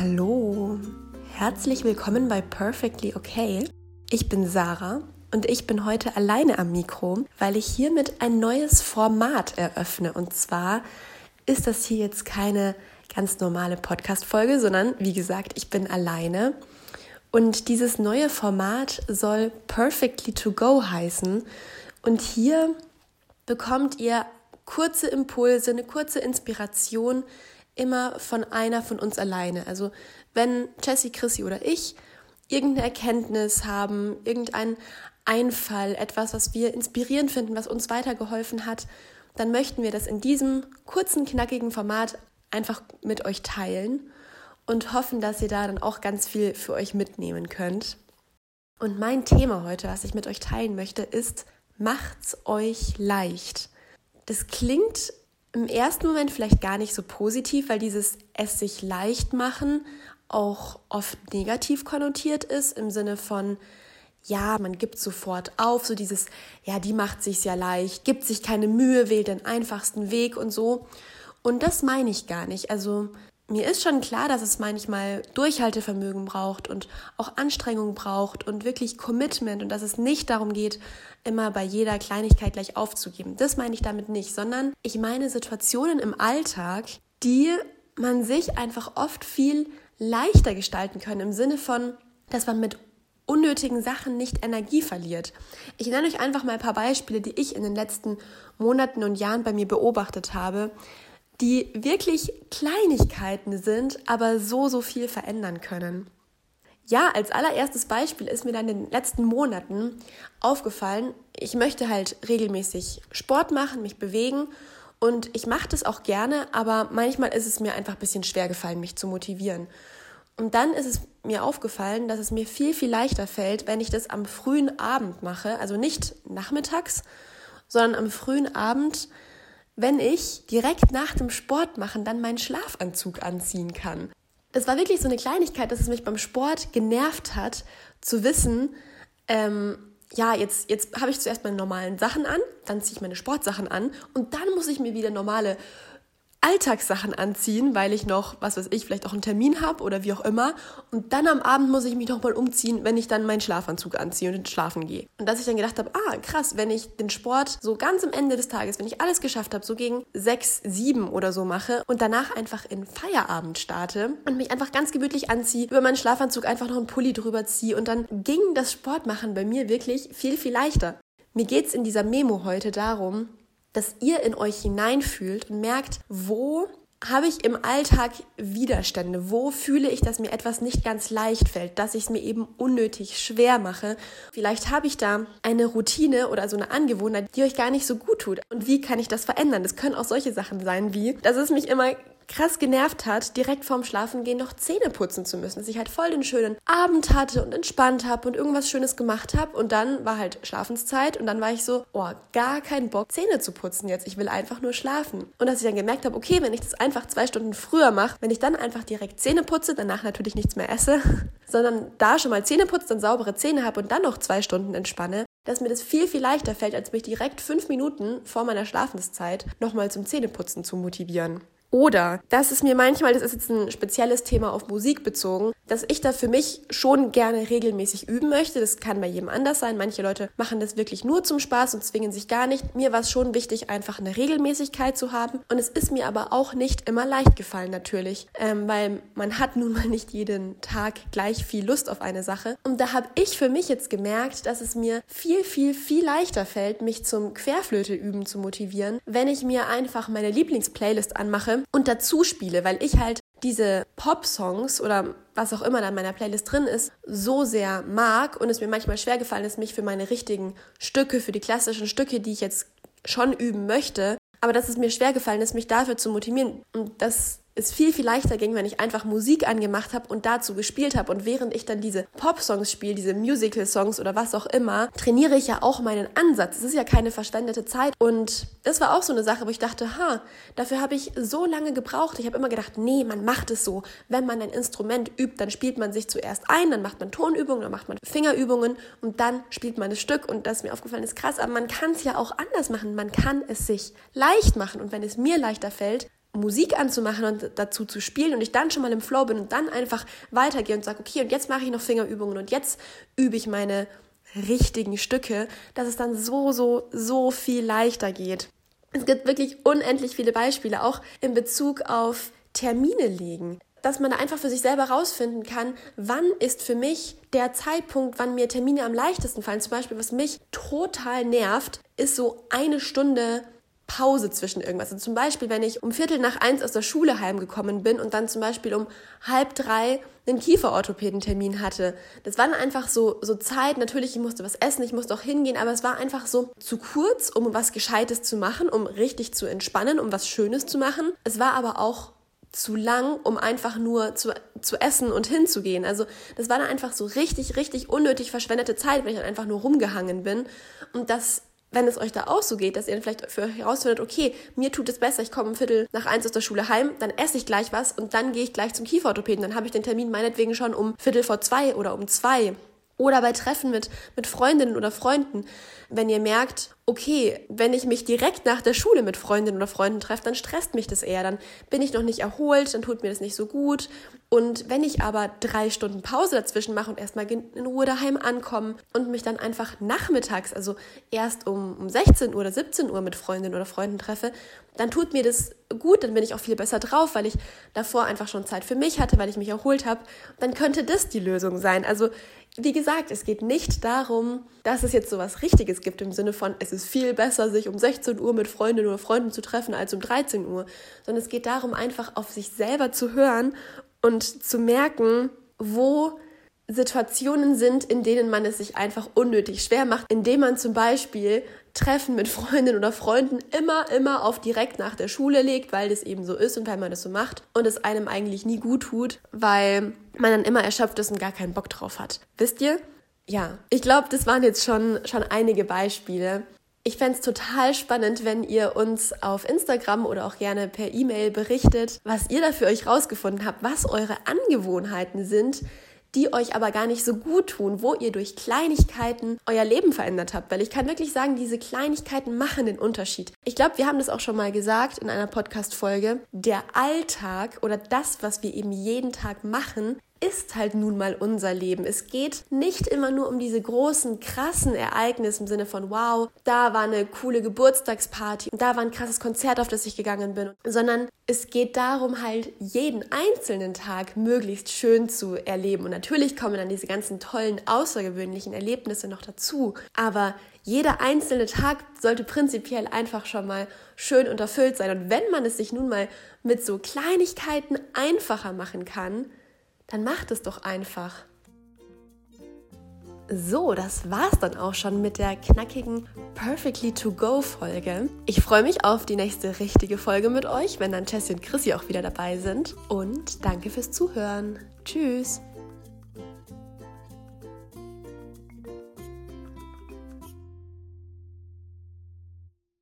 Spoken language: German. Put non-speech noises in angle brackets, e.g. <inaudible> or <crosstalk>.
Hallo, herzlich willkommen bei Perfectly Okay. Ich bin Sarah und ich bin heute alleine am Mikro, weil ich hiermit ein neues Format eröffne. Und zwar ist das hier jetzt keine ganz normale Podcast-Folge, sondern wie gesagt, ich bin alleine. Und dieses neue Format soll Perfectly to Go heißen. Und hier bekommt ihr kurze Impulse, eine kurze Inspiration, immer von einer von uns alleine. Also wenn Jessie, Chrissy oder ich irgendeine Erkenntnis haben, irgendeinen Einfall, etwas, was wir inspirierend finden, was uns weitergeholfen hat, dann möchten wir das in diesem kurzen, knackigen Format einfach mit euch teilen und hoffen, dass ihr da dann auch ganz viel für euch mitnehmen könnt. Und mein Thema heute, was ich mit euch teilen möchte, ist, macht's euch leicht. Das klingt im ersten Moment vielleicht gar nicht so positiv, weil dieses es sich leicht machen auch oft negativ konnotiert ist im Sinne von ja, man gibt sofort auf, so dieses ja, die macht sich's ja leicht, gibt sich keine Mühe, wählt den einfachsten Weg und so. Und das meine ich gar nicht. Also mir ist schon klar, dass es manchmal Durchhaltevermögen braucht und auch Anstrengung braucht und wirklich Commitment und dass es nicht darum geht, immer bei jeder Kleinigkeit gleich aufzugeben. Das meine ich damit nicht, sondern ich meine Situationen im Alltag, die man sich einfach oft viel leichter gestalten können im Sinne von, dass man mit unnötigen Sachen nicht Energie verliert. Ich nenne euch einfach mal ein paar Beispiele, die ich in den letzten Monaten und Jahren bei mir beobachtet habe, die wirklich Kleinigkeiten sind, aber so, so viel verändern können. Ja, als allererstes Beispiel ist mir dann in den letzten Monaten aufgefallen, ich möchte halt regelmäßig Sport machen, mich bewegen und ich mache das auch gerne, aber manchmal ist es mir einfach ein bisschen schwer gefallen, mich zu motivieren. Und dann ist es mir aufgefallen, dass es mir viel, viel leichter fällt, wenn ich das am frühen Abend mache, also nicht nachmittags, sondern am frühen Abend, wenn ich direkt nach dem Sport machen dann meinen Schlafanzug anziehen kann. Das war wirklich so eine Kleinigkeit, dass es mich beim Sport genervt hat, zu wissen, ähm, ja, jetzt, jetzt habe ich zuerst meine normalen Sachen an, dann ziehe ich meine Sportsachen an und dann muss ich mir wieder normale Alltagssachen anziehen, weil ich noch, was weiß ich, vielleicht auch einen Termin habe oder wie auch immer. Und dann am Abend muss ich mich nochmal umziehen, wenn ich dann meinen Schlafanzug anziehe und schlafen gehe. Und dass ich dann gedacht habe, ah, krass, wenn ich den Sport so ganz am Ende des Tages, wenn ich alles geschafft habe, so gegen sechs, sieben oder so mache und danach einfach in Feierabend starte und mich einfach ganz gemütlich anziehe, über meinen Schlafanzug einfach noch einen Pulli drüber ziehe und dann ging das Sportmachen bei mir wirklich viel, viel leichter. Mir geht's in dieser Memo heute darum, dass ihr in euch hineinfühlt und merkt, wo habe ich im Alltag Widerstände? Wo fühle ich, dass mir etwas nicht ganz leicht fällt, dass ich es mir eben unnötig schwer mache? Vielleicht habe ich da eine Routine oder so eine Angewohnheit, die euch gar nicht so gut tut. Und wie kann ich das verändern? Das können auch solche Sachen sein wie, dass es mich immer krass genervt hat, direkt vorm Schlafengehen noch Zähne putzen zu müssen. Dass ich halt voll den schönen Abend hatte und entspannt habe und irgendwas Schönes gemacht habe. Und dann war halt Schlafenszeit und dann war ich so, oh, gar keinen Bock, Zähne zu putzen jetzt. Ich will einfach nur schlafen. Und dass ich dann gemerkt habe, okay, wenn ich das einfach zwei Stunden früher mache, wenn ich dann einfach direkt Zähne putze, danach natürlich nichts mehr esse, <laughs> sondern da schon mal Zähne putze, dann saubere Zähne habe und dann noch zwei Stunden entspanne, dass mir das viel, viel leichter fällt, als mich direkt fünf Minuten vor meiner Schlafenszeit nochmal zum Zähneputzen zu motivieren. Oder, das ist mir manchmal, das ist jetzt ein spezielles Thema auf Musik bezogen, dass ich da für mich schon gerne regelmäßig üben möchte. Das kann bei jedem anders sein. Manche Leute machen das wirklich nur zum Spaß und zwingen sich gar nicht. Mir war es schon wichtig, einfach eine Regelmäßigkeit zu haben. Und es ist mir aber auch nicht immer leicht gefallen, natürlich, ähm, weil man hat nun mal nicht jeden Tag gleich viel Lust auf eine Sache. Und da habe ich für mich jetzt gemerkt, dass es mir viel, viel, viel leichter fällt, mich zum Querflöte üben zu motivieren, wenn ich mir einfach meine Lieblingsplaylist anmache und dazu spiele, weil ich halt diese Pop-Songs oder was auch immer da in meiner Playlist drin ist, so sehr mag und es mir manchmal schwer gefallen ist, mich für meine richtigen Stücke, für die klassischen Stücke, die ich jetzt schon üben möchte, aber dass es mir schwer gefallen ist, mich dafür zu motivieren. Und das es viel, viel leichter ging, wenn ich einfach Musik angemacht habe und dazu gespielt habe. Und während ich dann diese Pop-Songs spiele, diese Musical-Songs oder was auch immer, trainiere ich ja auch meinen Ansatz. Es ist ja keine verschwendete Zeit. Und das war auch so eine Sache, wo ich dachte, ha, dafür habe ich so lange gebraucht. Ich habe immer gedacht, nee, man macht es so. Wenn man ein Instrument übt, dann spielt man sich zuerst ein, dann macht man Tonübungen, dann macht man Fingerübungen und dann spielt man das Stück. Und das mir aufgefallen ist krass, aber man kann es ja auch anders machen. Man kann es sich leicht machen. Und wenn es mir leichter fällt, Musik anzumachen und dazu zu spielen und ich dann schon mal im Flow bin und dann einfach weitergehe und sage, okay, und jetzt mache ich noch Fingerübungen und jetzt übe ich meine richtigen Stücke, dass es dann so, so, so viel leichter geht. Es gibt wirklich unendlich viele Beispiele, auch in Bezug auf Termine legen dass man da einfach für sich selber rausfinden kann, wann ist für mich der Zeitpunkt, wann mir Termine am leichtesten fallen. Zum Beispiel, was mich total nervt, ist so eine Stunde Pause zwischen irgendwas. Also zum Beispiel, wenn ich um Viertel nach eins aus der Schule heimgekommen bin und dann zum Beispiel um halb drei einen Kieferorthopädentermin hatte. Das waren einfach so, so Zeit. Natürlich, ich musste was essen, ich musste auch hingehen, aber es war einfach so zu kurz, um was Gescheites zu machen, um richtig zu entspannen, um was Schönes zu machen. Es war aber auch zu lang, um einfach nur zu, zu essen und hinzugehen. Also das war dann einfach so richtig, richtig unnötig verschwendete Zeit, wenn ich dann einfach nur rumgehangen bin. Und das, wenn es euch da auch so geht, dass ihr dann vielleicht für euch herausfindet, okay, mir tut es besser, ich komme um Viertel nach eins aus der Schule heim, dann esse ich gleich was und dann gehe ich gleich zum Kieferorthopäden. Dann habe ich den Termin meinetwegen schon um Viertel vor zwei oder um zwei. Oder bei Treffen mit, mit Freundinnen oder Freunden, wenn ihr merkt, okay, wenn ich mich direkt nach der Schule mit Freundinnen oder Freunden treffe, dann stresst mich das eher, dann bin ich noch nicht erholt, dann tut mir das nicht so gut. Und wenn ich aber drei Stunden Pause dazwischen mache und erstmal in Ruhe daheim ankomme und mich dann einfach nachmittags, also erst um, um 16 Uhr oder 17 Uhr mit Freundinnen oder Freunden treffe, dann tut mir das gut, dann bin ich auch viel besser drauf, weil ich davor einfach schon Zeit für mich hatte, weil ich mich erholt habe. Dann könnte das die Lösung sein. Also wie gesagt, es geht nicht darum, dass es jetzt so was Richtiges gibt im Sinne von, es ist viel besser, sich um 16 Uhr mit Freundinnen oder Freunden zu treffen als um 13 Uhr, sondern es geht darum, einfach auf sich selber zu hören und zu merken, wo Situationen sind, in denen man es sich einfach unnötig schwer macht, indem man zum Beispiel Treffen mit <laughs> Freundinnen oder Freunden immer, immer auf direkt nach der Schule legt, weil das eben so ist und weil man das so macht und es einem eigentlich nie gut tut, weil man dann immer erschöpft ist und gar keinen Bock drauf hat. Wisst ihr? Ja, ich glaube, das waren jetzt schon, schon einige Beispiele. Ich fände es total spannend, wenn ihr uns auf Instagram oder auch gerne per E-Mail berichtet, was ihr da für euch rausgefunden habt, was eure Angewohnheiten sind, die euch aber gar nicht so gut tun, wo ihr durch Kleinigkeiten euer Leben verändert habt. Weil ich kann wirklich sagen, diese Kleinigkeiten machen den Unterschied. Ich glaube, wir haben das auch schon mal gesagt in einer Podcast-Folge. Der Alltag oder das, was wir eben jeden Tag machen, ist halt nun mal unser Leben. Es geht nicht immer nur um diese großen, krassen Ereignisse im Sinne von, wow, da war eine coole Geburtstagsparty, da war ein krasses Konzert, auf das ich gegangen bin, sondern es geht darum, halt jeden einzelnen Tag möglichst schön zu erleben. Und natürlich kommen dann diese ganzen tollen, außergewöhnlichen Erlebnisse noch dazu. Aber jeder einzelne Tag sollte prinzipiell einfach schon mal schön und erfüllt sein. Und wenn man es sich nun mal mit so Kleinigkeiten einfacher machen kann, dann macht es doch einfach. So, das war's dann auch schon mit der knackigen Perfectly to Go Folge. Ich freue mich auf die nächste richtige Folge mit euch, wenn dann Jessie und Chrissy auch wieder dabei sind. Und danke fürs Zuhören. Tschüss.